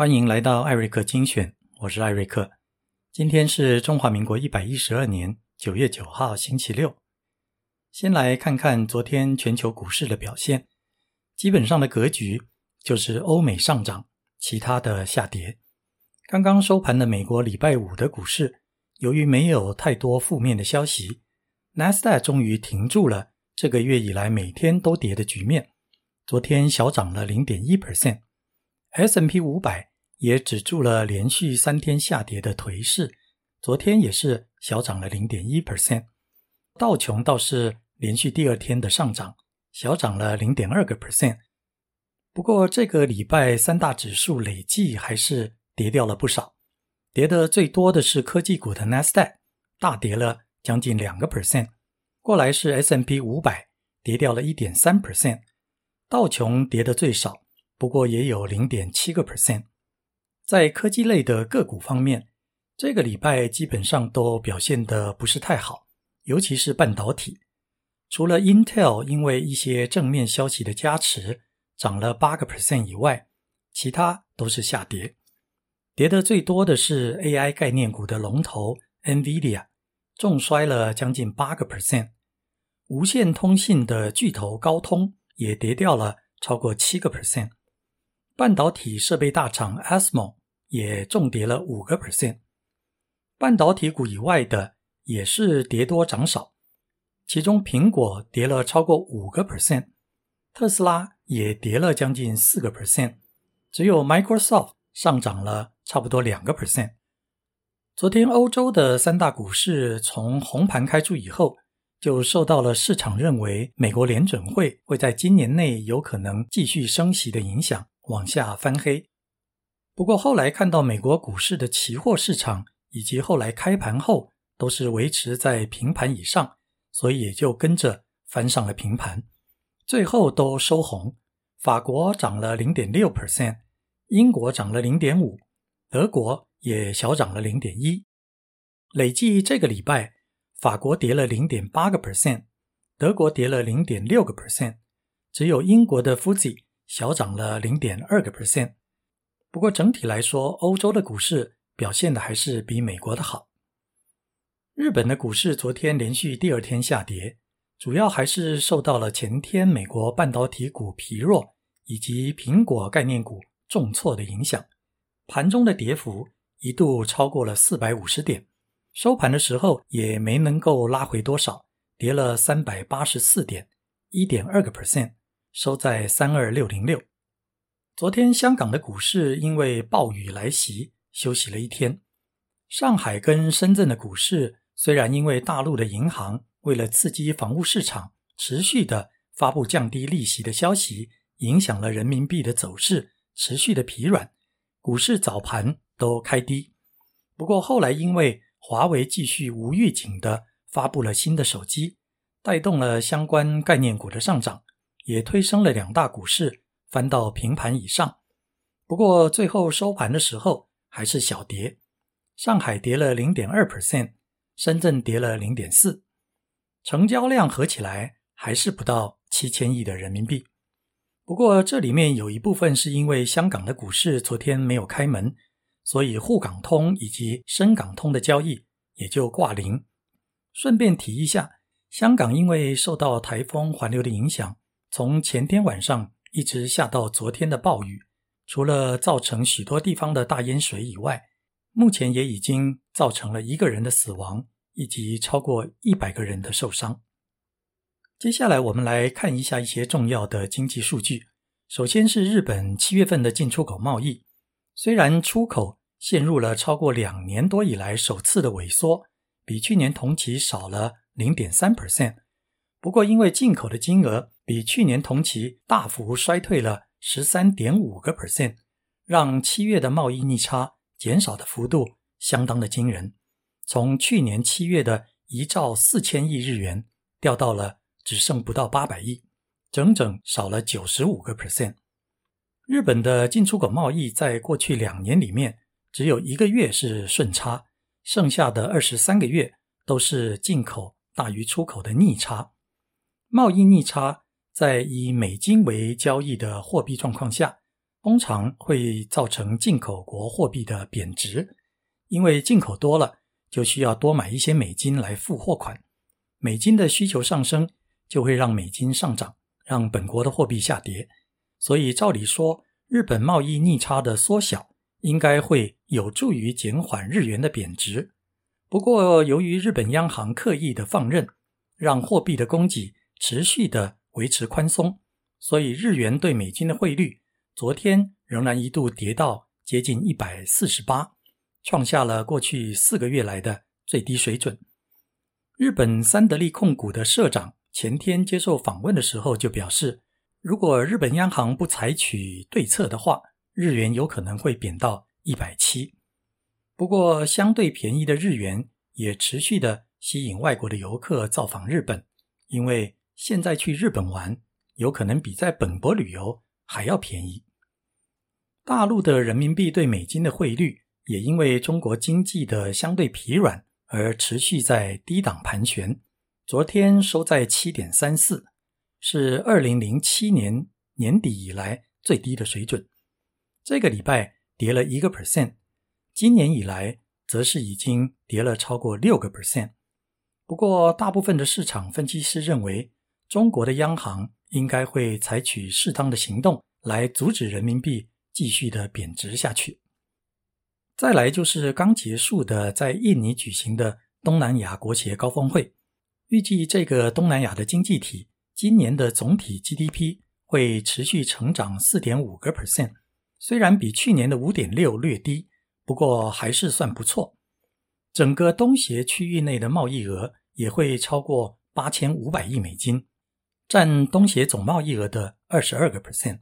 欢迎来到艾瑞克精选，我是艾瑞克。今天是中华民国一百一十二年九月九号，星期六。先来看看昨天全球股市的表现，基本上的格局就是欧美上涨，其他的下跌。刚刚收盘的美国礼拜五的股市，由于没有太多负面的消息，纳斯达终于停住了这个月以来每天都跌的局面，昨天小涨了零点一 percent。S&P 五百也止住了连续三天下跌的颓势，昨天也是小涨了零点一 percent。道琼倒是连续第二天的上涨，小涨了零点二个 percent。不过这个礼拜三大指数累计还是跌掉了不少，跌的最多的是科技股的 Nasdaq，大跌了将近两个 percent。过来是 S M P 五百跌掉了一点三 percent，道琼跌的最少。不过也有零点七个 percent，在科技类的个股方面，这个礼拜基本上都表现的不是太好，尤其是半导体。除了 Intel 因为一些正面消息的加持涨了八个 percent 以外，其他都是下跌。跌的最多的是 AI 概念股的龙头 NVIDIA，重摔了将近八个 percent。无线通信的巨头高通也跌掉了超过七个 percent。半导体设备大厂 ASML 也重跌了五个 percent，半导体股以外的也是跌多涨少，其中苹果跌了超过五个 percent，特斯拉也跌了将近四个 percent，只有 Microsoft 上涨了差不多两个 percent。昨天欧洲的三大股市从红盘开出以后，就受到了市场认为美国联准会会在今年内有可能继续升息的影响。往下翻黑，不过后来看到美国股市的期货市场以及后来开盘后都是维持在平盘以上，所以也就跟着翻上了平盘，最后都收红。法国涨了零点六 percent，英国涨了零点五，德国也小涨了零点一。累计这个礼拜，法国跌了零点八个 percent，德国跌了零点六个 percent，只有英国的 FTSE。小涨了零点二个 percent，不过整体来说，欧洲的股市表现的还是比美国的好。日本的股市昨天连续第二天下跌，主要还是受到了前天美国半导体股疲弱以及苹果概念股重挫的影响。盘中的跌幅一度超过了四百五十点，收盘的时候也没能够拉回多少，跌了三百八十四点，一点二个 percent。收在三二六零六。昨天香港的股市因为暴雨来袭，休息了一天。上海跟深圳的股市虽然因为大陆的银行为了刺激房屋市场，持续的发布降低利息的消息，影响了人民币的走势，持续的疲软，股市早盘都开低。不过后来因为华为继续无预警的发布了新的手机，带动了相关概念股的上涨。也推升了两大股市翻到平盘以上，不过最后收盘的时候还是小跌，上海跌了零点二 percent，深圳跌了零点四，成交量合起来还是不到七千亿的人民币。不过这里面有一部分是因为香港的股市昨天没有开门，所以沪港通以及深港通的交易也就挂零。顺便提一下，香港因为受到台风环流的影响。从前天晚上一直下到昨天的暴雨，除了造成许多地方的大淹水以外，目前也已经造成了一个人的死亡，以及超过一百个人的受伤。接下来我们来看一下一些重要的经济数据。首先是日本七月份的进出口贸易，虽然出口陷入了超过两年多以来首次的萎缩，比去年同期少了零点三 percent。不过，因为进口的金额比去年同期大幅衰退了十三点五个 percent，让七月的贸易逆差减少的幅度相当的惊人，从去年七月的一兆四千亿日元掉到了只剩不到八百亿，整整少了九十五个 percent。日本的进出口贸易在过去两年里面只有一个月是顺差，剩下的二十三个月都是进口大于出口的逆差。贸易逆差在以美金为交易的货币状况下，通常会造成进口国货币的贬值，因为进口多了，就需要多买一些美金来付货款，美金的需求上升，就会让美金上涨，让本国的货币下跌。所以照理说，日本贸易逆差的缩小，应该会有助于减缓日元的贬值。不过，由于日本央行刻意的放任，让货币的供给持续的维持宽松，所以日元对美金的汇率。昨天仍然一度跌到接近一百四十八，创下了过去四个月来的最低水准。日本三得利控股的社长前天接受访问的时候就表示，如果日本央行不采取对策的话，日元有可能会贬到一百七。不过，相对便宜的日元也持续的吸引外国的游客造访日本，因为现在去日本玩有可能比在本国旅游还要便宜。大陆的人民币对美金的汇率也因为中国经济的相对疲软而持续在低档盘旋。昨天收在七点三四，是二零零七年年底以来最低的水准。这个礼拜跌了一个 percent，今年以来则是已经跌了超过六个 percent。不过，大部分的市场分析师认为，中国的央行应该会采取适当的行动来阻止人民币。继续的贬值下去。再来就是刚结束的在印尼举行的东南亚国协高峰会，预计这个东南亚的经济体今年的总体 GDP 会持续成长四点五个 percent，虽然比去年的五点六略低，不过还是算不错。整个东协区域内的贸易额也会超过八千五百亿美金，占东协总贸易额的二十二个 percent。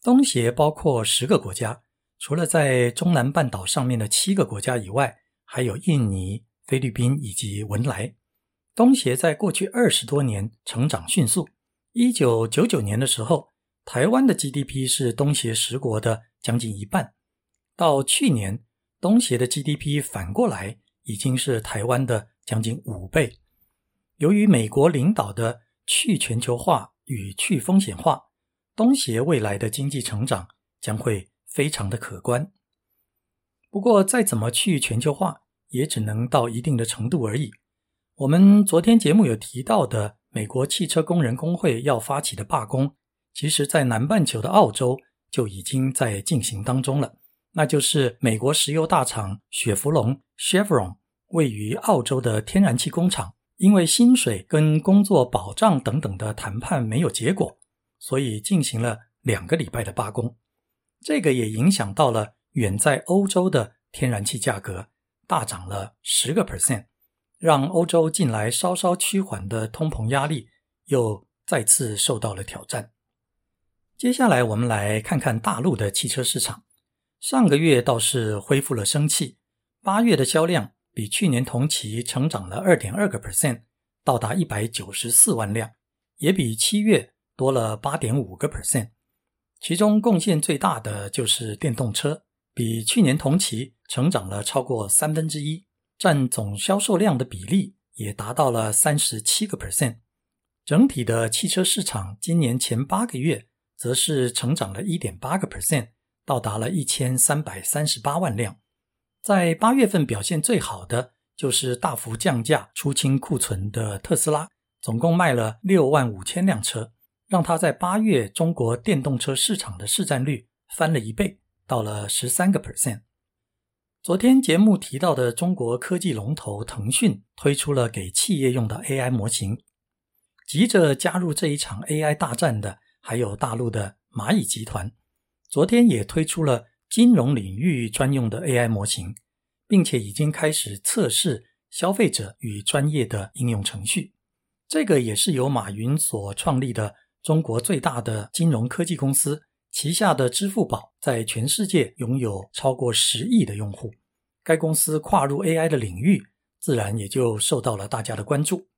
东协包括十个国家，除了在中南半岛上面的七个国家以外，还有印尼、菲律宾以及文莱。东协在过去二十多年成长迅速。一九九九年的时候，台湾的 GDP 是东协十国的将近一半。到去年，东协的 GDP 反过来已经是台湾的将近五倍。由于美国领导的去全球化与去风险化。东协未来的经济成长将会非常的可观。不过，再怎么去全球化，也只能到一定的程度而已。我们昨天节目有提到的，美国汽车工人工会要发起的罢工，其实在南半球的澳洲就已经在进行当中了。那就是美国石油大厂雪佛龙 （Chevron） 位于澳洲的天然气工厂，因为薪水跟工作保障等等的谈判没有结果。所以进行了两个礼拜的罢工，这个也影响到了远在欧洲的天然气价格大涨了十个 percent，让欧洲近来稍稍趋缓的通膨压力又再次受到了挑战。接下来我们来看看大陆的汽车市场，上个月倒是恢复了生气，八月的销量比去年同期成长了二点二个 percent，到达一百九十四万辆，也比七月。多了八点五个 percent，其中贡献最大的就是电动车，比去年同期成长了超过三分之一，占总销售量的比例也达到了三十七个 percent。整体的汽车市场今年前八个月则是成长了一点八个 percent，到达了一千三百三十八万辆。在八月份表现最好的就是大幅降价出清库存的特斯拉，总共卖了六万五千辆车。让它在八月中国电动车市场的市占率翻了一倍，到了十三个 percent。昨天节目提到的中国科技龙头腾讯推出了给企业用的 AI 模型，急着加入这一场 AI 大战的还有大陆的蚂蚁集团，昨天也推出了金融领域专用的 AI 模型，并且已经开始测试消费者与专业的应用程序。这个也是由马云所创立的。中国最大的金融科技公司旗下的支付宝，在全世界拥有超过十亿的用户。该公司跨入 AI 的领域，自然也就受到了大家的关注。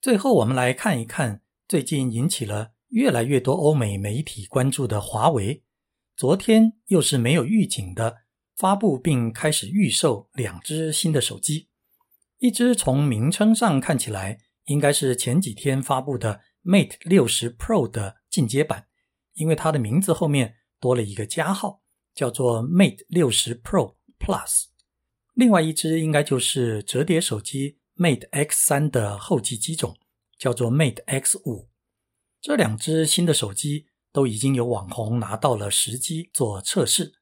最后，我们来看一看最近引起了越来越多欧美媒体关注的华为。昨天又是没有预警的发布并开始预售两只新的手机，一只从名称上看起来应该是前几天发布的。Mate 六十 Pro 的进阶版，因为它的名字后面多了一个加号，叫做 Mate 六十 Pro Plus。另外一只应该就是折叠手机 Mate X 三的后继机种，叫做 Mate X 五。这两只新的手机都已经有网红拿到了实机做测试，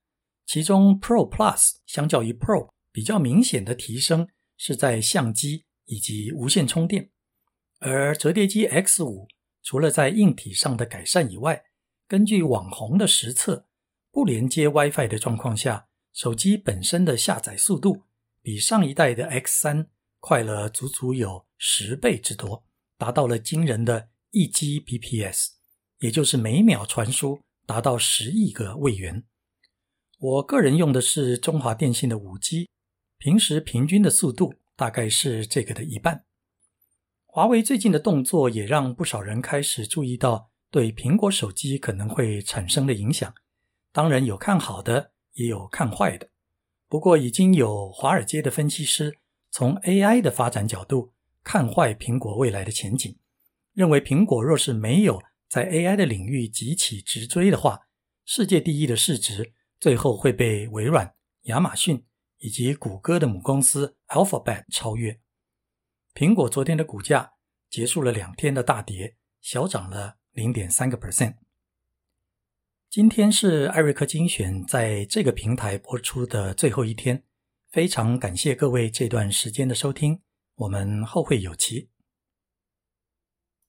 其中 Pro Plus 相较于 Pro 比较明显的提升是在相机以及无线充电，而折叠机 X 五除了在硬体上的改善以外，根据网红的实测，不连接 WiFi 的状况下，手机本身的下载速度比上一代的 X 三快了足足有十倍之多，达到了惊人的。一 Gbps，也就是每秒传输达到十亿个位元。我个人用的是中华电信的五 G，平时平均的速度大概是这个的一半。华为最近的动作也让不少人开始注意到对苹果手机可能会产生的影响。当然有看好的，也有看坏的。不过已经有华尔街的分析师从 AI 的发展角度看坏苹果未来的前景。认为苹果若是没有在 AI 的领域急起直追的话，世界第一的市值最后会被微软、亚马逊以及谷歌的母公司 Alphabet 超越。苹果昨天的股价结束了两天的大跌，小涨了零点三个 percent。今天是艾瑞克精选在这个平台播出的最后一天，非常感谢各位这段时间的收听，我们后会有期。